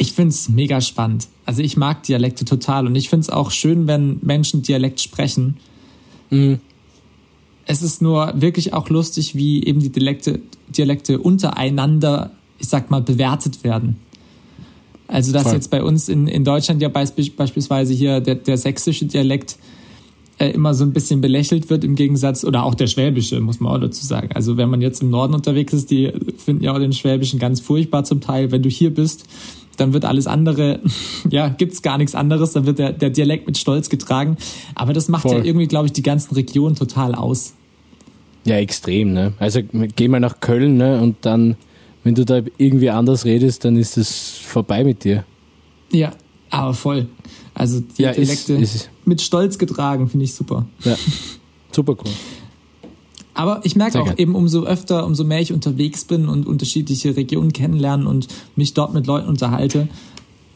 Ich find's mega spannend. Also ich mag Dialekte total und ich find's auch schön, wenn Menschen Dialekt sprechen. Mhm. Es ist nur wirklich auch lustig, wie eben die Dialekte, Dialekte untereinander, ich sag mal, bewertet werden. Also dass Voll. jetzt bei uns in, in Deutschland ja beisp beispielsweise hier der, der sächsische Dialekt äh, immer so ein bisschen belächelt wird im Gegensatz, oder auch der schwäbische, muss man auch dazu sagen. Also wenn man jetzt im Norden unterwegs ist, die finden ja auch den schwäbischen ganz furchtbar zum Teil. Wenn du hier bist, dann wird alles andere, ja, gibt's gar nichts anderes, dann wird der, der Dialekt mit Stolz getragen. Aber das macht ja Voll. irgendwie, glaube ich, die ganzen Regionen total aus. Ja, extrem, ne? Also geh mal nach Köln, ne? Und dann, wenn du da irgendwie anders redest, dann ist es vorbei mit dir. Ja, aber voll. Also die Ja, ist- Dialekte ist- mit Stolz getragen, finde ich super. Ja. Super cool. Aber ich merke Sehr auch gern. eben, umso öfter, umso mehr ich unterwegs bin und unterschiedliche Regionen kennenlernen und mich dort mit Leuten unterhalte,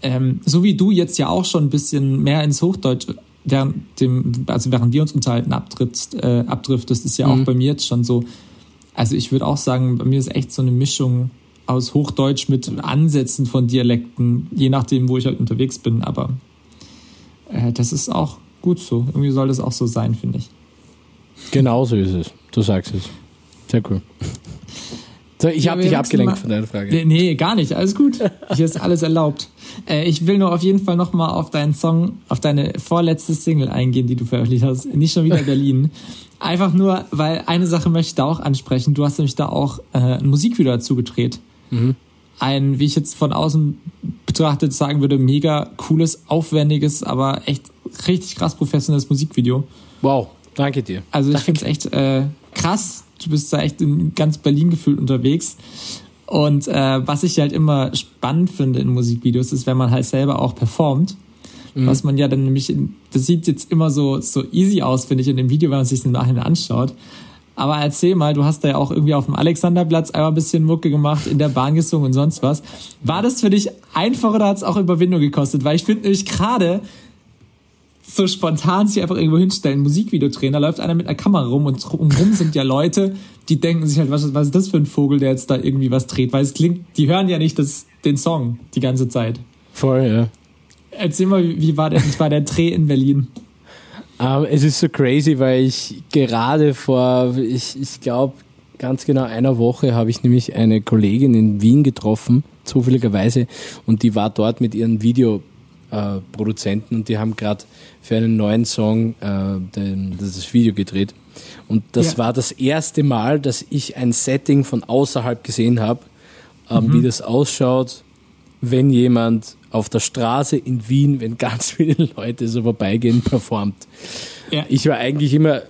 ähm, so wie du jetzt ja auch schon ein bisschen mehr ins Hochdeutsch während dem, also während wir uns unterhalten, abtrittst, äh, abdriftest, ist ja auch Mhm. bei mir jetzt schon so. Also ich würde auch sagen, bei mir ist echt so eine Mischung aus Hochdeutsch mit Ansätzen von Dialekten, je nachdem, wo ich halt unterwegs bin. Aber äh, das ist auch gut so. Irgendwie soll das auch so sein, finde ich. Genau so ist es. Du sagst es. Sehr cool. So, ich Ja, habe dich abgelenkt von deiner Frage. Nee, nee, gar nicht. Alles gut. Hier ist alles erlaubt. Äh, ich will nur auf jeden Fall nochmal auf deinen Song, auf deine vorletzte Single eingehen, die du veröffentlicht hast. Nicht schon wieder Berlin. Einfach nur, weil eine Sache möchte ich da auch ansprechen. Du hast nämlich da auch äh, ein Musikvideo dazu gedreht. Ein, wie ich jetzt von außen betrachtet sagen würde, mega cooles, aufwendiges, aber echt richtig krass professionelles Musikvideo. Wow, danke dir. Also ich finde es echt äh, krass. Du bist da echt in ganz Berlin gefühlt unterwegs. Und äh, was ich halt immer spannend finde in Musikvideos, ist, wenn man halt selber auch performt. Mhm. Was man ja dann nämlich, in, das sieht jetzt immer so, so easy aus, finde ich, in dem Video, wenn man sich im Nachhinein anschaut. Aber erzähl mal, du hast da ja auch irgendwie auf dem Alexanderplatz einmal ein bisschen Mucke gemacht, in der Bahn gesungen und sonst was. War das für dich einfach oder hat es auch Überwindung gekostet? Weil ich finde nämlich gerade so spontan sich einfach irgendwo hinstellen, Musikvideo drehen, da läuft einer mit einer Kamera rum und drumherum sind ja Leute, die denken sich halt, was, was ist das für ein Vogel, der jetzt da irgendwie was dreht, weil es klingt, die hören ja nicht das, den Song die ganze Zeit. Voll, ja. Erzähl mal, wie war der, wie war der Dreh in Berlin? Ähm, es ist so crazy, weil ich gerade vor, ich, ich glaube, ganz genau einer Woche habe ich nämlich eine Kollegin in Wien getroffen, zufälligerweise, und die war dort mit ihren Videoproduzenten und die haben gerade für einen neuen Song äh, den, das Video gedreht. Und das Ja. war das erste Mal, dass ich ein Setting von außerhalb gesehen habe, ähm, wie das ausschaut, wenn jemand auf der Straße in Wien, wenn ganz viele Leute so vorbeigehen, performt. Ja. Ich war eigentlich immer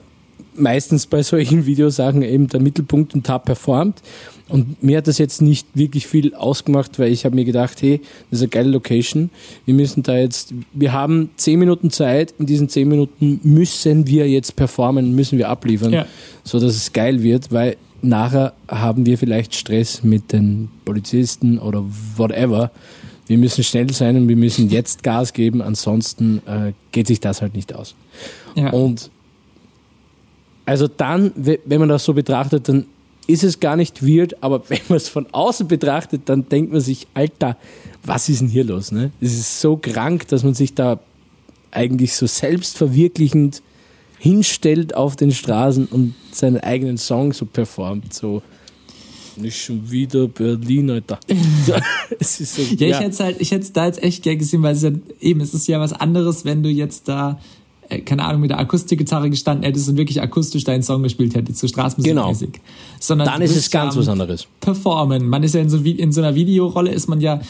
meistens bei solchen Videosachen eben der Mittelpunkt und habe performt. Und mir hat das jetzt nicht wirklich viel ausgemacht, weil ich habe mir gedacht, hey, das ist eine geile Location. Wir müssen da jetzt, wir haben zehn Minuten Zeit. In diesen zehn Minuten müssen wir jetzt performen, müssen wir abliefern, Ja. so dass es geil wird, weil nachher haben wir vielleicht Stress mit den Polizisten oder whatever. Wir müssen schnell sein und wir müssen jetzt Gas geben, ansonsten äh, geht sich das halt nicht aus. Ja. Und also dann, we- wenn man das so betrachtet, dann ist es gar nicht weird, aber wenn man es von außen betrachtet, dann denkt man sich, Alter, was ist denn hier los? Ne? Es ist so krank, dass man sich da eigentlich so selbstverwirklichend hinstellt auf den Straßen und seinen eigenen Song so performt. So, nicht schon wieder Berlin, Alter. Es ist so, Ja, ich hätte es halt, ich hätte es da jetzt echt gern gesehen, weil es ja eben, es ist ja was anderes, wenn du jetzt da, keine Ahnung, mit der Akustikgitarre gestanden hättest und wirklich akustisch deinen Song gespielt hättest, so straßenmusikmäßig. Sondern Dann ist es ganz was anderes. Performen. Man ist ja in so, in so einer Videorolle ist man ja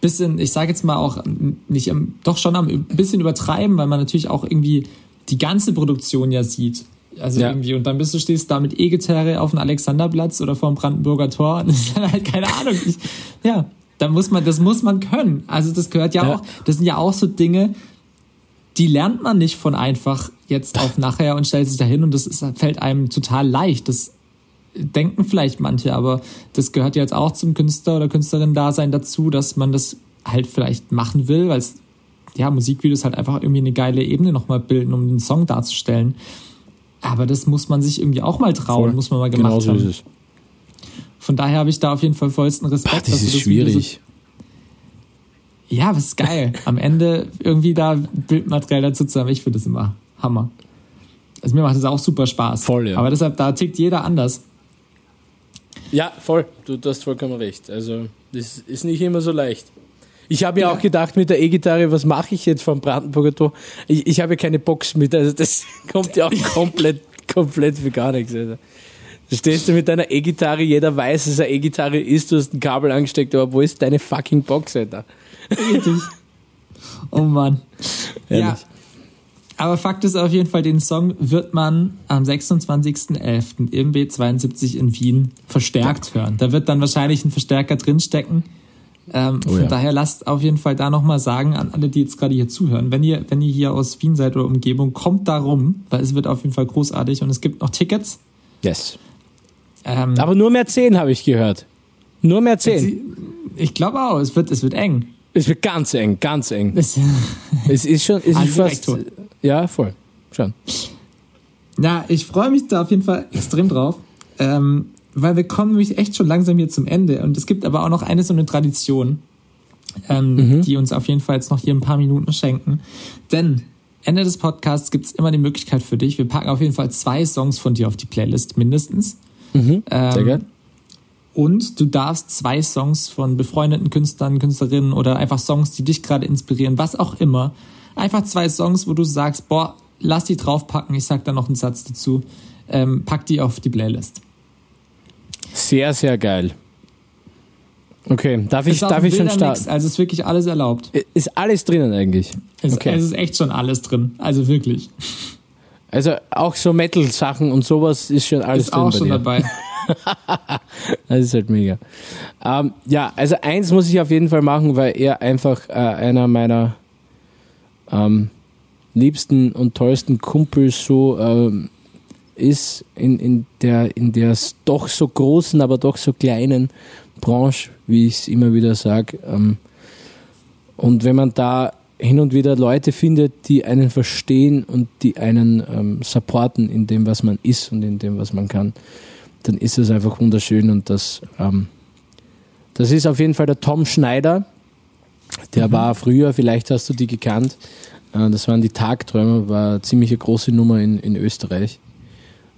bisschen, ich sage jetzt mal auch nicht, doch schon am ein bisschen übertreiben, weil man natürlich auch irgendwie die ganze Produktion ja sieht. Also Ja. irgendwie, und dann bist du stehst da mit E-Gitarre auf dem Alexanderplatz oder vor dem Brandenburger Tor. Und das ist dann halt keine Ahnung. Ich, ja, da muss man, das muss man können. Also das gehört ja, Ja. auch, das sind ja auch so Dinge, die lernt man nicht von einfach jetzt auf nachher und stellt sich dahin und das ist, fällt einem total leicht. Das denken vielleicht manche, aber das gehört ja jetzt auch zum Künstler oder Künstlerin-Dasein dazu, dass man das halt vielleicht machen will, weil es, ja, Musikvideos halt einfach irgendwie eine geile Ebene nochmal bilden, um den Song darzustellen. Aber das muss man sich irgendwie auch mal trauen, Voll. muss man mal gemacht Genau so haben. Von daher habe ich da auf jeden Fall vollsten Respekt. Ach, das ist so- schwierig. Ja, was ist geil. Am Ende irgendwie da Bildmaterial dazu zu haben. Ich finde das immer Hammer. Also mir macht das auch super Spaß. Voll, ja. Aber deshalb, da tickt jeder anders. Ja, voll. Du, du hast vollkommen recht. Also, das ist nicht immer so leicht. Ich habe ja Ja. auch gedacht mit der E-Gitarre, was mache ich jetzt vom Brandenburger Tor? Ich, ich habe ja keine Box mit, also das kommt ja auch komplett, komplett für gar nichts. Also. Da stehst du mit deiner E-Gitarre, jeder weiß, dass eine E-Gitarre ist, du hast ein Kabel angesteckt, aber wo ist deine fucking Box, Alter? Richtig. Oh Mann. Ja. Ehrlich. Aber Fakt ist auf jeden Fall, den Song wird man am 26.11. im B72 in Wien verstärkt hören. Da wird dann wahrscheinlich ein Verstärker drinstecken. Ähm, Oh von ja. daher lasst auf jeden Fall da nochmal sagen an alle, die jetzt gerade hier zuhören, wenn ihr, wenn ihr hier aus Wien seid oder Umgebung, kommt da rum, weil es wird auf jeden Fall großartig und es gibt noch Tickets. Yes. Ähm, Aber nur mehr 10 habe ich gehört. Nur mehr 10. sie- ich glaube auch, es wird, es wird eng. Es wird ganz eng, ganz eng. Es, Es ist schon, es ist fast, ja, voll. Schon. Na, ich freue mich da auf jeden Fall extrem drauf, ähm, weil wir kommen nämlich echt schon langsam hier zum Ende. Und es gibt aber auch noch eine so eine Tradition, ähm, die uns auf jeden Fall jetzt noch hier ein paar Minuten schenken. Denn Ende des Podcasts gibt es immer die Möglichkeit für dich. Wir packen auf jeden Fall zwei Songs von dir auf die Playlist mindestens. Sehr Ähm, geil. Und du darfst zwei Songs von befreundeten Künstlern, Künstlerinnen oder einfach Songs, die dich gerade inspirieren, was auch immer. Einfach zwei Songs, wo du sagst, boah, lass die draufpacken. Ich sag da noch einen Satz dazu. Ähm, pack die auf die Playlist. Sehr, sehr geil. Okay, darf ich, Ist auch darf ich schon starten? Also ist wirklich alles erlaubt. Ist alles drinnen eigentlich? Es, Okay. es ist echt schon alles drin. Also wirklich. Also auch so Metal-Sachen und sowas ist schon alles Ist drin auch bei schon dir. dabei. Das ist halt mega. Ähm, ja, also eins muss ich auf jeden Fall machen, weil er einfach äh, einer meiner ähm, liebsten und tollsten Kumpels so ähm, ist in, in der in der doch so großen, aber doch so kleinen Branche, wie ich es immer wieder sage. Ähm, und wenn man da hin und wieder Leute findet, die einen verstehen und die einen ähm, supporten in dem, was man ist und in dem, was man kann, dann ist es einfach wunderschön und das, ähm, das ist auf jeden Fall der Tom Schneider. Der war früher, vielleicht hast du die gekannt, äh, das waren die Tagträumer, war eine ziemlich eine große Nummer in, in Österreich.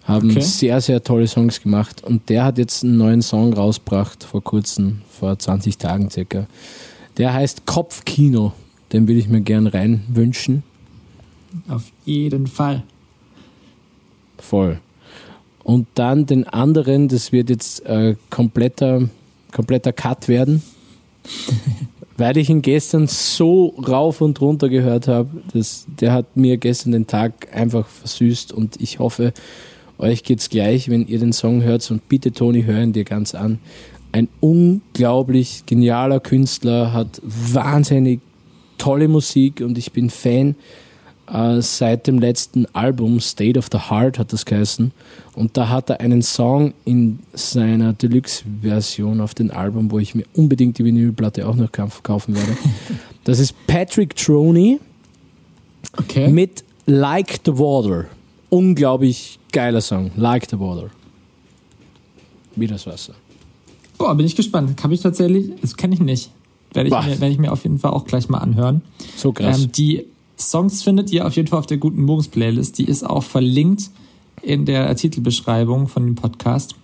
Haben Okay. sehr, sehr tolle Songs gemacht und der hat jetzt einen neuen Song rausgebracht vor kurzem, vor 20 Tagen circa. Der heißt Kopfkino. Den würde ich mir gern rein wünschen. Auf jeden Fall. Voll. Und dann den anderen, das wird jetzt äh, kompletter, kompletter Cut werden, weil ich ihn gestern so rauf und runter gehört habe. Der hat mir gestern den Tag einfach versüßt und ich hoffe, euch geht's gleich, wenn ihr den Song hört und bitte Toni, hör ihn dir ganz an. Ein unglaublich genialer Künstler, hat wahnsinnig tolle Musik und ich bin Fan äh, seit dem letzten Album State of the Heart hat das geheißen und da hat er einen Song in seiner Deluxe-Version auf dem Album, wo ich mir unbedingt die Vinylplatte auch noch kauf- kaufen werde. Das ist Patrick Troney Okay. mit Like the Water. Unglaublich geiler Song. Like the Water. Wie das Wasser. Boah, bin ich gespannt. Habe ich tatsächlich, das kenne ich nicht. Werde ich, mir, werde ich mir auf jeden Fall auch gleich mal anhören. So krass. Ähm, die Songs findet ihr auf jeden Fall auf der Guten Morgens Playlist. Die ist auch verlinkt in der Titelbeschreibung von dem Podcast.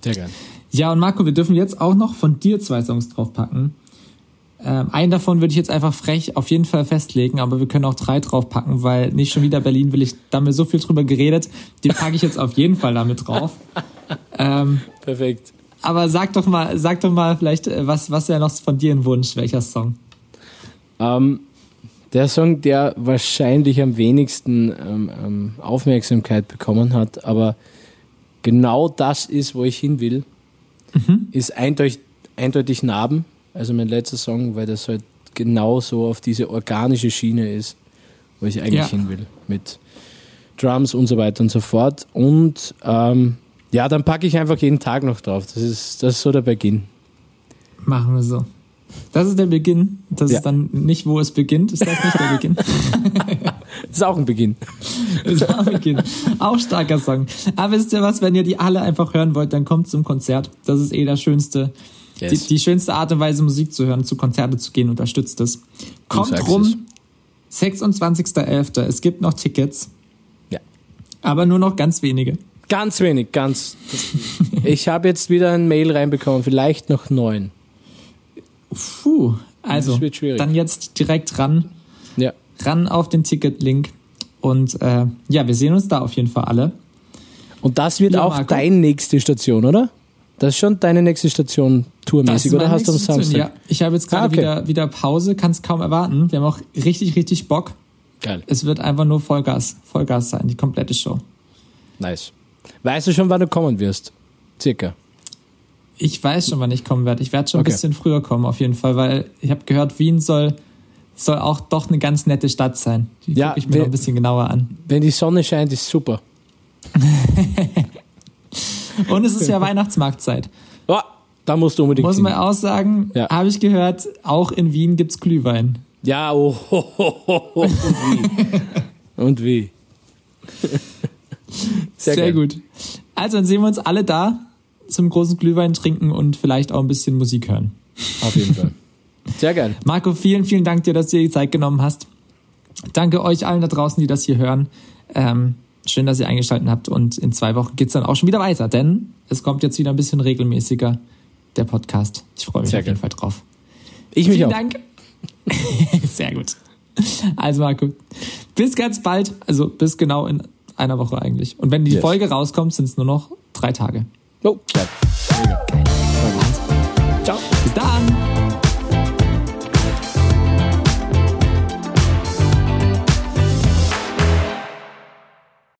Sehr geil. Ja, und Marco, wir dürfen jetzt auch noch von dir zwei Songs draufpacken. Ähm, einen davon würde ich jetzt einfach frech auf jeden Fall festlegen, aber wir können auch drei draufpacken, weil nicht schon wieder Berlin will ich, da haben wir so viel drüber geredet, den packe ich jetzt auf jeden Fall damit drauf. Ähm, Perfekt. aber sag doch mal, sag doch mal vielleicht, äh, was, was wäre noch von dir ein Wunsch, welcher Song? Ähm, der Song, der wahrscheinlich am wenigsten ähm, ähm, Aufmerksamkeit bekommen hat, aber genau das ist, wo ich hin will, ist eindeutig, eindeutig Narben, also mein letzter Song, weil das halt genau so auf diese organische Schiene ist, wo ich eigentlich Ja. hin will, mit Drums und so weiter und so fort. Und ähm, ja, dann packe ich einfach jeden Tag noch drauf. Das ist, das ist so der Beginn. Machen wir so. Das ist der Beginn. Das Ja. ist dann nicht, wo es beginnt. Ist das nicht der Beginn? Das ist auch ein Beginn. Das ist auch Beginn. Auch starker Song. Aber wisst ihr was, wenn ihr die alle einfach hören wollt, dann kommt zum Konzert. Das ist eh das Schönste. Yes. Die, die schönste Art und Weise, Musik zu hören, zu Konzerte zu gehen, unterstützt es. Kommt rum, 26.11. Es gibt noch Tickets, Ja. aber nur noch ganz wenige. Ganz wenig, ganz. Ich habe jetzt wieder ein Mail reinbekommen, vielleicht noch neun. Puh. Also, dann jetzt direkt ran, Ja. ran auf den Ticketlink. Und äh, ja, wir sehen uns da auf jeden Fall alle. Und das wird Ja, auch Marco. deine nächste Station, oder? Das ist schon deine nächste Station tourmäßig, oder hast du am Station. Samstag? Ja, ich habe jetzt gerade Ah, okay. wieder, wieder Pause, kann es kaum erwarten. Wir haben auch richtig, richtig Bock. Geil. Es wird einfach nur Vollgas, Vollgas sein, die komplette Show. Nice. Weißt du schon, wann du kommen wirst? Circa. Ich weiß schon, wann ich kommen werde. Ich werde schon Okay. ein bisschen früher kommen, auf jeden Fall, weil ich habe gehört, Wien soll, soll auch doch eine ganz nette Stadt sein. Die Ja, gucke ich mir noch ein bisschen genauer an. Wenn die Sonne scheint, ist super. Und es ist ja Weihnachtsmarktzeit. Oh, da musst du unbedingt Muss man auch sagen, Ja. habe ich gehört, auch in Wien gibt's Glühwein. Ja, oh, ho, ho, ho, und wie. und wie. Sehr, geil. gut. Also dann sehen wir uns alle da zum großen Glühwein trinken und vielleicht auch ein bisschen Musik hören. Auf jeden Fall. Sehr geil. Marco, vielen, vielen Dank dir, dass du dir die Zeit genommen hast. Danke euch allen da draußen, die das hier hören. Ähm, schön, dass ihr eingeschaltet habt und in zwei Wochen geht's dann auch schon wieder weiter, denn es kommt jetzt wieder ein bisschen regelmäßiger, der Podcast. Ich freue mich Sehr auf jeden geil. Fall drauf. Ich mich Vielen auch. Dank. Sehr gut. Also Marco, bis ganz bald, also bis genau in einer Woche eigentlich. Und wenn die Yes. Folge rauskommt, sind es nur noch drei Tage. Jo, geil. Mega. Ciao. Bis dann.